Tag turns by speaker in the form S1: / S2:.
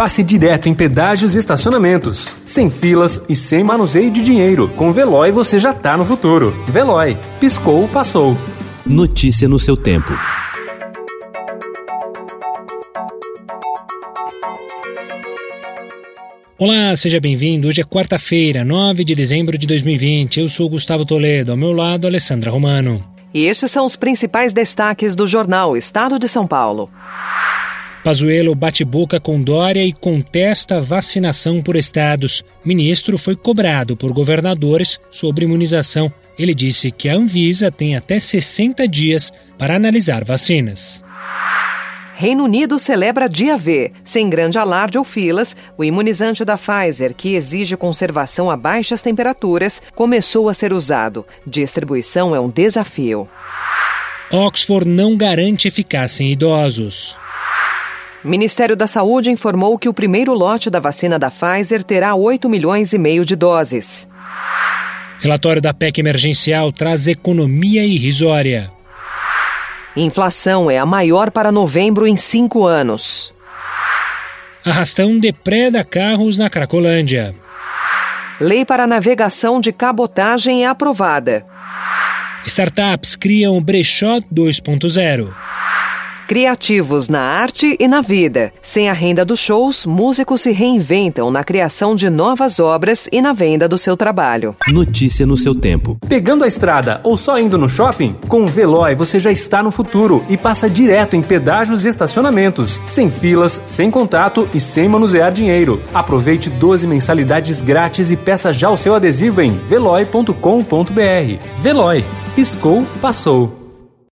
S1: passe direto em pedágios e estacionamentos. Sem filas e sem manuseio de dinheiro. Com Veloy você já tá no futuro. Veloy. Piscou, passou.
S2: Notícia no seu tempo.
S3: Olá, seja bem-vindo. Hoje é quarta-feira, 9 de dezembro de 2020. Eu sou Gustavo Toledo, ao meu lado, Alessandra Romano.
S4: E estes são os principais destaques do jornal Estado de São Paulo.
S3: Pazuello bate boca com Dória e contesta vacinação por estados. Ministro foi cobrado por governadores sobre imunização. Ele disse que a Anvisa tem até 60 dias para analisar vacinas.
S4: Reino Unido celebra Dia V. Sem grande alarde ou filas, o imunizante da Pfizer, que exige conservação a baixas temperaturas, começou a ser usado. Distribuição é um desafio.
S3: Oxford não garante eficácia em idosos.
S4: Ministério da Saúde informou que o primeiro lote da vacina da Pfizer terá 8 milhões e meio de doses.
S3: Relatório da PEC emergencial traz economia irrisória.
S4: Inflação é a maior para novembro em cinco anos.
S3: Arrastão depreda carros na Cracolândia.
S4: Lei para navegação de cabotagem é aprovada.
S3: Startups criam o Brechó 2.0.
S4: Criativos na arte e na vida. Sem a renda dos shows, músicos se reinventam na criação de novas obras e na venda do seu trabalho.
S2: Notícia no seu tempo.
S1: Pegando a estrada ou só indo no shopping? Com o Veloy você já está no futuro e passa direto em pedágios e estacionamentos, sem filas, sem contato e sem manusear dinheiro. Aproveite 12 mensalidades grátis e peça já o seu adesivo em veloy.com.br. Veloy. Piscou, passou.